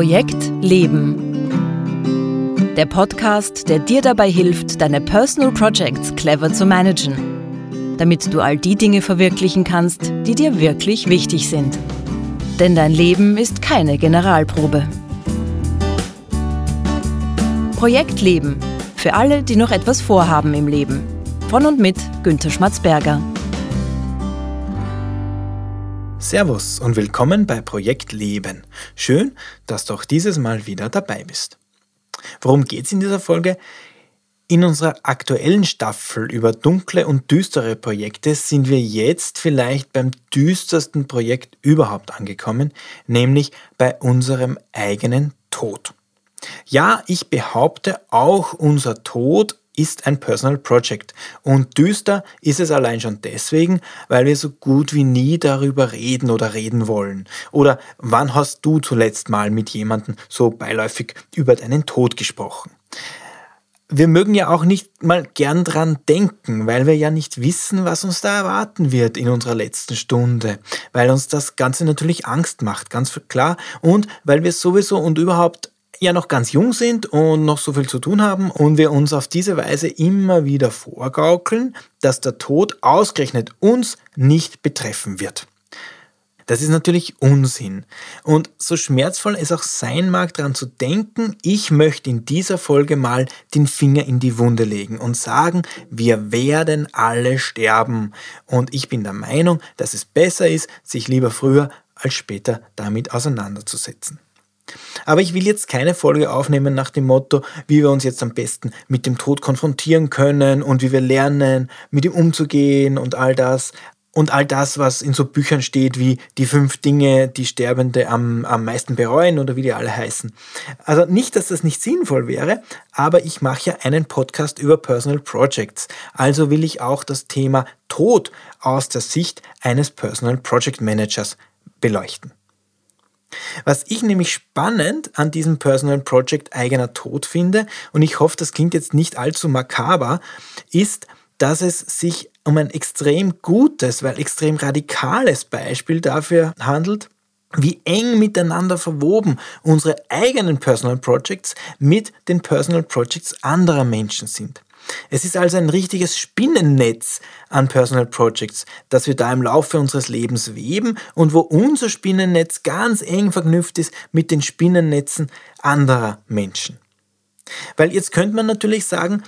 Projekt Leben. Der Podcast, der dir dabei hilft, deine Personal Projects clever zu managen, damit du all die Dinge verwirklichen kannst, die dir wirklich wichtig sind. Denn dein Leben ist keine Generalprobe. Projekt Leben. Für alle, die noch etwas vorhaben im Leben. Von und mit Günter Schmatzberger. Servus und willkommen bei Projekt Leben. Schön, dass du auch dieses Mal wieder dabei bist. Worum geht es in dieser Folge? In unserer aktuellen Staffel über dunkle und düstere Projekte sind wir jetzt vielleicht beim düstersten Projekt überhaupt angekommen, nämlich bei unserem eigenen Tod. Ja, ich behaupte, auch unser Tod ist ein Personal Project. Und düster ist es allein schon deswegen, weil wir so gut wie nie darüber reden oder reden wollen. Oder wann hast du zuletzt mal mit jemandem so beiläufig über deinen Tod gesprochen? Wir mögen ja auch nicht mal gern dran denken, weil wir ja nicht wissen, was uns da erwarten wird in unserer letzten Stunde, weil uns das Ganze natürlich Angst macht, ganz klar, und weil wir sowieso und überhaupt ja noch ganz jung sind und noch so viel zu tun haben und wir uns auf diese Weise immer wieder vorgaukeln, dass der Tod ausgerechnet uns nicht betreffen wird. Das ist natürlich Unsinn. Und so schmerzvoll es auch sein mag, daran zu denken, ich möchte in dieser Folge mal den Finger in die Wunde legen und sagen, wir werden alle sterben. Und ich bin der Meinung, dass es besser ist, sich lieber früher als später damit auseinanderzusetzen. Aber ich will jetzt keine Folge aufnehmen nach dem Motto, wie wir uns jetzt am besten mit dem Tod konfrontieren können und wie wir lernen, mit ihm umzugehen und all das. Und all das, was in so Büchern steht, wie die fünf Dinge, die Sterbende am, am meisten bereuen oder wie die alle heißen. Also nicht, dass das nicht sinnvoll wäre, aber ich mache ja einen Podcast über Personal Projects. Also will ich auch das Thema Tod aus der Sicht eines Personal Project Managers beleuchten. Was ich nämlich spannend an diesem Personal Project eigener Tod finde, und ich hoffe, das klingt jetzt nicht allzu makaber, ist, dass es sich um ein extrem gutes, weil extrem radikales Beispiel dafür handelt, wie eng miteinander verwoben unsere eigenen Personal Projects mit den Personal Projects anderer Menschen sind. Es ist also ein richtiges Spinnennetz an Personal Projects, das wir da im Laufe unseres Lebens weben und wo unser Spinnennetz ganz eng verknüpft ist mit den Spinnennetzen anderer Menschen. Weil jetzt könnte man natürlich sagen,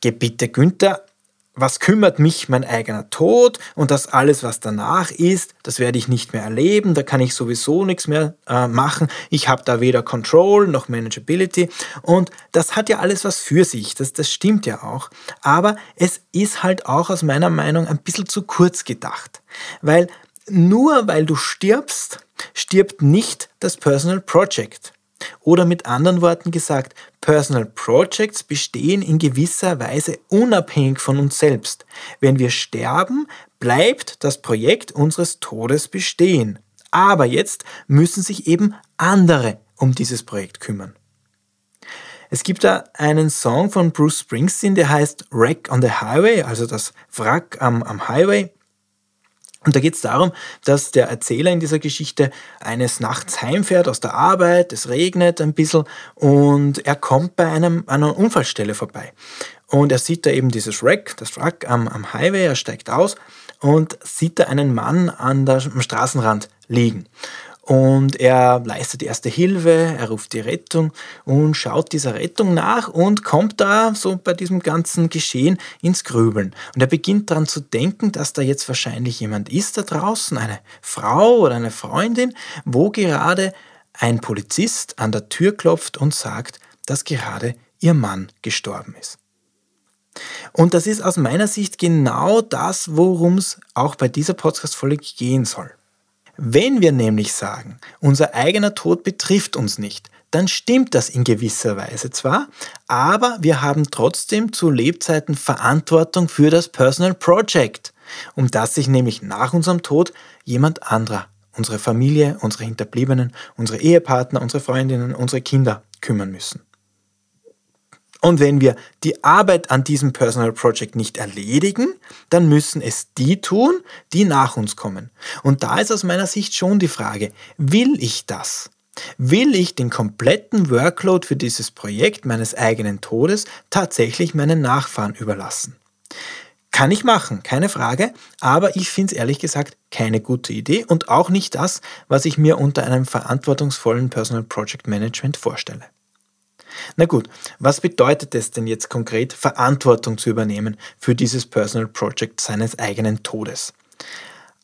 Gebitte Günther, was kümmert mich mein eigener Tod und das alles, was danach ist, das werde ich nicht mehr erleben, da kann ich sowieso nichts mehr äh, machen. Ich habe da weder Control noch Manageability und das hat ja alles was für sich, das, das stimmt ja auch. Aber es ist halt auch aus meiner Meinung ein bisschen zu kurz gedacht, weil nur weil du stirbst, stirbt nicht das Personal Project. Oder mit anderen Worten gesagt, Personal Projects bestehen in gewisser Weise unabhängig von uns selbst. Wenn wir sterben, bleibt das Projekt unseres Todes bestehen. Aber jetzt müssen sich eben andere um dieses Projekt kümmern. Es gibt da einen Song von Bruce Springsteen, der heißt Wreck on the Highway, also das Wrack am, am Highway. Und da geht es darum, dass der Erzähler in dieser Geschichte eines Nachts heimfährt aus der Arbeit, es regnet ein bisschen und er kommt bei einem, einer Unfallstelle vorbei. Und er sieht da eben dieses Wreck, das Wrack am, am Highway, er steigt aus und sieht da einen Mann an der, am Straßenrand liegen. Und er leistet erste Hilfe, er ruft die Rettung und schaut dieser Rettung nach und kommt da so bei diesem ganzen Geschehen ins Grübeln. Und er beginnt daran zu denken, dass da jetzt wahrscheinlich jemand ist da draußen, eine Frau oder eine Freundin, wo gerade ein Polizist an der Tür klopft und sagt, dass gerade ihr Mann gestorben ist. Und das ist aus meiner Sicht genau das, worum es auch bei dieser Podcast-Folge gehen soll. Wenn wir nämlich sagen, unser eigener Tod betrifft uns nicht, dann stimmt das in gewisser Weise zwar, aber wir haben trotzdem zu Lebzeiten Verantwortung für das Personal Project, um das sich nämlich nach unserem Tod jemand anderer, unsere Familie, unsere Hinterbliebenen, unsere Ehepartner, unsere Freundinnen, unsere Kinder kümmern müssen. Und wenn wir die Arbeit an diesem Personal Project nicht erledigen, dann müssen es die tun, die nach uns kommen. Und da ist aus meiner Sicht schon die Frage, will ich das? Will ich den kompletten Workload für dieses Projekt meines eigenen Todes tatsächlich meinen Nachfahren überlassen? Kann ich machen, keine Frage, aber ich finde es ehrlich gesagt keine gute Idee und auch nicht das, was ich mir unter einem verantwortungsvollen Personal Project Management vorstelle. Na gut, was bedeutet es denn jetzt konkret, Verantwortung zu übernehmen für dieses Personal Project seines eigenen Todes?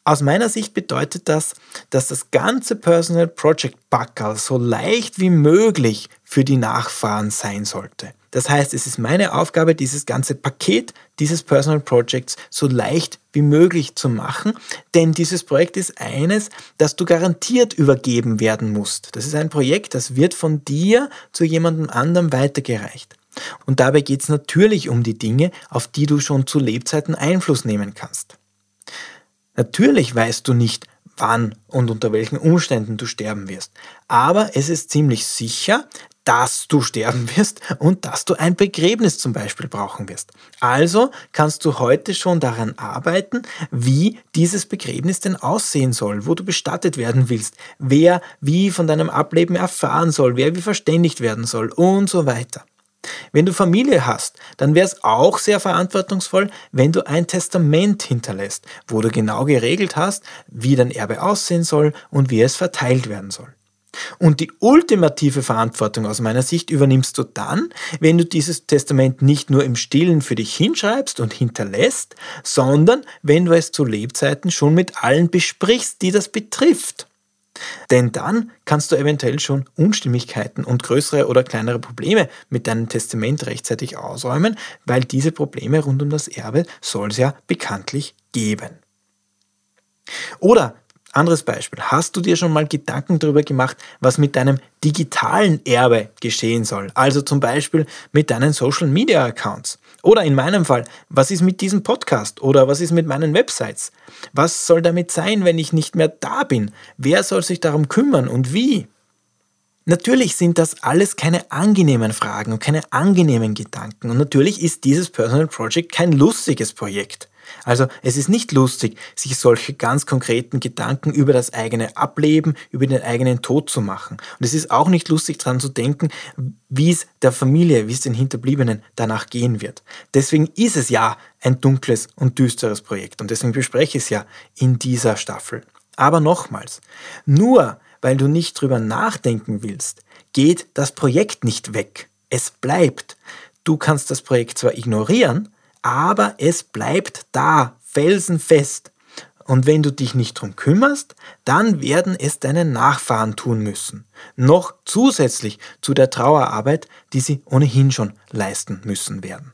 Aus meiner Sicht bedeutet das, dass das ganze Personal Project Backerl so leicht wie möglich für die Nachfahren sein sollte. Das heißt, es ist meine Aufgabe, dieses ganze Paket dieses Personal Projects so leicht wie möglich zu machen, denn dieses Projekt ist eines, das du garantiert übergeben werden musst. Das ist ein Projekt, das wird von dir zu jemandem anderem weitergereicht. Und dabei geht es natürlich um die Dinge, auf die du schon zu Lebzeiten Einfluss nehmen kannst. Natürlich weißt du nicht, wann und unter welchen Umständen du sterben wirst. Aber es ist ziemlich sicher, dass du sterben wirst und dass du ein Begräbnis zum Beispiel brauchen wirst. Also kannst du heute schon daran arbeiten, wie dieses Begräbnis denn aussehen soll, wo du bestattet werden willst, wer wie von deinem Ableben erfahren soll, wer wie verständigt werden soll und so weiter. Wenn du Familie hast, dann wäre es auch sehr verantwortungsvoll, wenn du ein Testament hinterlässt, wo du genau geregelt hast, wie dein Erbe aussehen soll und wie es verteilt werden soll. Und die ultimative Verantwortung aus meiner Sicht übernimmst du dann, wenn du dieses Testament nicht nur im stillen für dich hinschreibst und hinterlässt, sondern wenn du es zu Lebzeiten schon mit allen besprichst, die das betrifft. Denn dann kannst du eventuell schon Unstimmigkeiten und größere oder kleinere Probleme mit deinem Testament rechtzeitig ausräumen, weil diese Probleme rund um das Erbe soll es ja bekanntlich geben. Oder anderes Beispiel. Hast du dir schon mal Gedanken darüber gemacht, was mit deinem digitalen Erbe geschehen soll? Also zum Beispiel mit deinen Social Media Accounts. Oder in meinem Fall, was ist mit diesem Podcast? Oder was ist mit meinen Websites? Was soll damit sein, wenn ich nicht mehr da bin? Wer soll sich darum kümmern und wie? Natürlich sind das alles keine angenehmen Fragen und keine angenehmen Gedanken. Und natürlich ist dieses Personal Project kein lustiges Projekt. Also es ist nicht lustig, sich solche ganz konkreten Gedanken über das eigene Ableben, über den eigenen Tod zu machen. Und es ist auch nicht lustig daran zu denken, wie es der Familie, wie es den Hinterbliebenen danach gehen wird. Deswegen ist es ja ein dunkles und düsteres Projekt und deswegen bespreche ich es ja in dieser Staffel. Aber nochmals, nur weil du nicht drüber nachdenken willst, geht das Projekt nicht weg. Es bleibt. Du kannst das Projekt zwar ignorieren, aber es bleibt da, felsenfest. Und wenn du dich nicht drum kümmerst, dann werden es deine Nachfahren tun müssen. Noch zusätzlich zu der Trauerarbeit, die sie ohnehin schon leisten müssen werden.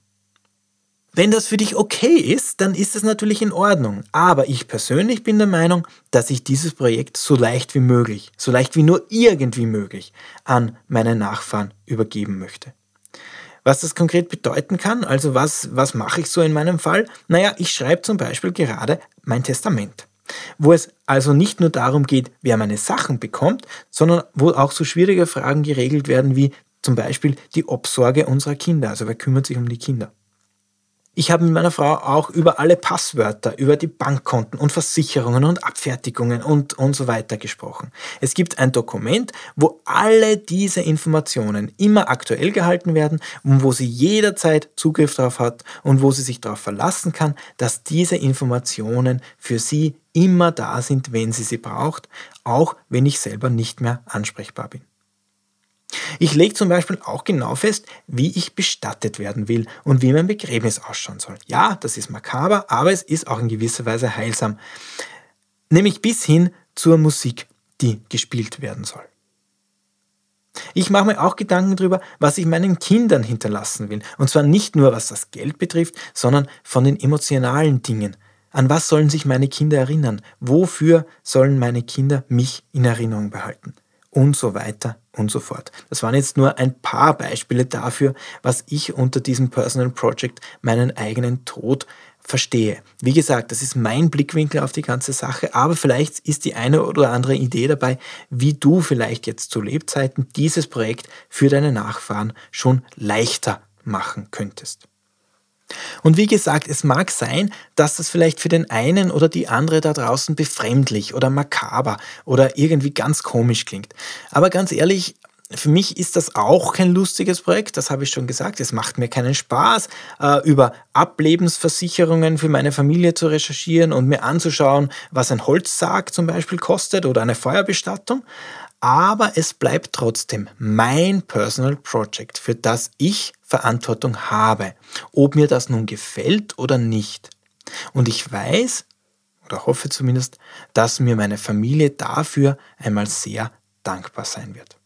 Wenn das für dich okay ist, dann ist es natürlich in Ordnung. Aber ich persönlich bin der Meinung, dass ich dieses Projekt so leicht wie möglich, so leicht wie nur irgendwie möglich an meine Nachfahren übergeben möchte. Was das konkret bedeuten kann, also was, was mache ich so in meinem Fall? Naja, ich schreibe zum Beispiel gerade mein Testament, wo es also nicht nur darum geht, wer meine Sachen bekommt, sondern wo auch so schwierige Fragen geregelt werden wie zum Beispiel die Obsorge unserer Kinder, also wer kümmert sich um die Kinder. Ich habe mit meiner Frau auch über alle Passwörter, über die Bankkonten und Versicherungen und Abfertigungen und, und so weiter gesprochen. Es gibt ein Dokument, wo alle diese Informationen immer aktuell gehalten werden und wo sie jederzeit Zugriff darauf hat und wo sie sich darauf verlassen kann, dass diese Informationen für sie immer da sind, wenn sie sie braucht, auch wenn ich selber nicht mehr ansprechbar bin. Ich lege zum Beispiel auch genau fest, wie ich bestattet werden will und wie mein Begräbnis ausschauen soll. Ja, das ist makaber, aber es ist auch in gewisser Weise heilsam. Nämlich bis hin zur Musik, die gespielt werden soll. Ich mache mir auch Gedanken darüber, was ich meinen Kindern hinterlassen will. Und zwar nicht nur was das Geld betrifft, sondern von den emotionalen Dingen. An was sollen sich meine Kinder erinnern? Wofür sollen meine Kinder mich in Erinnerung behalten? Und so weiter und so fort. Das waren jetzt nur ein paar Beispiele dafür, was ich unter diesem Personal Project meinen eigenen Tod verstehe. Wie gesagt, das ist mein Blickwinkel auf die ganze Sache, aber vielleicht ist die eine oder andere Idee dabei, wie du vielleicht jetzt zu Lebzeiten dieses Projekt für deine Nachfahren schon leichter machen könntest. Und wie gesagt, es mag sein, dass das vielleicht für den einen oder die andere da draußen befremdlich oder makaber oder irgendwie ganz komisch klingt. Aber ganz ehrlich, für mich ist das auch kein lustiges Projekt, das habe ich schon gesagt. Es macht mir keinen Spaß, äh, über Ablebensversicherungen für meine Familie zu recherchieren und mir anzuschauen, was ein Holzsarg zum Beispiel kostet oder eine Feuerbestattung. Aber es bleibt trotzdem mein Personal Project, für das ich Verantwortung habe, ob mir das nun gefällt oder nicht. Und ich weiß, oder hoffe zumindest, dass mir meine Familie dafür einmal sehr dankbar sein wird.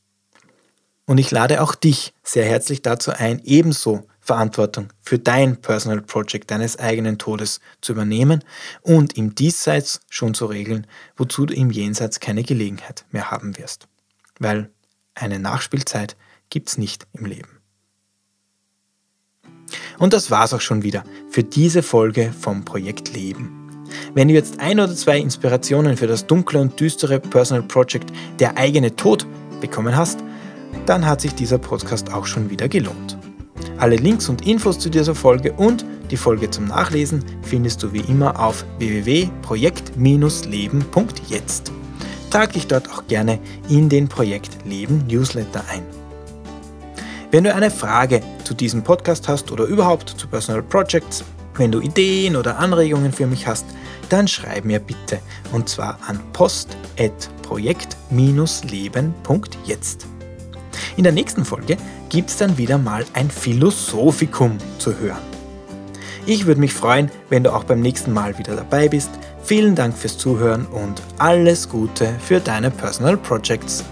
Und ich lade auch dich sehr herzlich dazu ein, ebenso Verantwortung für dein Personal Project deines eigenen Todes zu übernehmen und im Diesseits schon zu regeln, wozu du im Jenseits keine Gelegenheit mehr haben wirst. Weil eine Nachspielzeit gibt es nicht im Leben. Und das war's auch schon wieder für diese Folge vom Projekt Leben. Wenn du jetzt ein oder zwei Inspirationen für das dunkle und düstere Personal Project Der eigene Tod bekommen hast, dann hat sich dieser Podcast auch schon wieder gelohnt. Alle Links und Infos zu dieser Folge und die Folge zum Nachlesen findest du wie immer auf www.projekt-leben.jetzt. Trag dich dort auch gerne in den Projekt Leben Newsletter ein. Wenn du eine Frage zu diesem Podcast hast oder überhaupt zu Personal Projects, wenn du Ideen oder Anregungen für mich hast, dann schreib mir bitte und zwar an post.projekt-leben.jetzt. In der nächsten Folge gibt es dann wieder mal ein Philosophikum zu hören. Ich würde mich freuen, wenn du auch beim nächsten Mal wieder dabei bist. Vielen Dank fürs Zuhören und alles Gute für deine Personal Projects.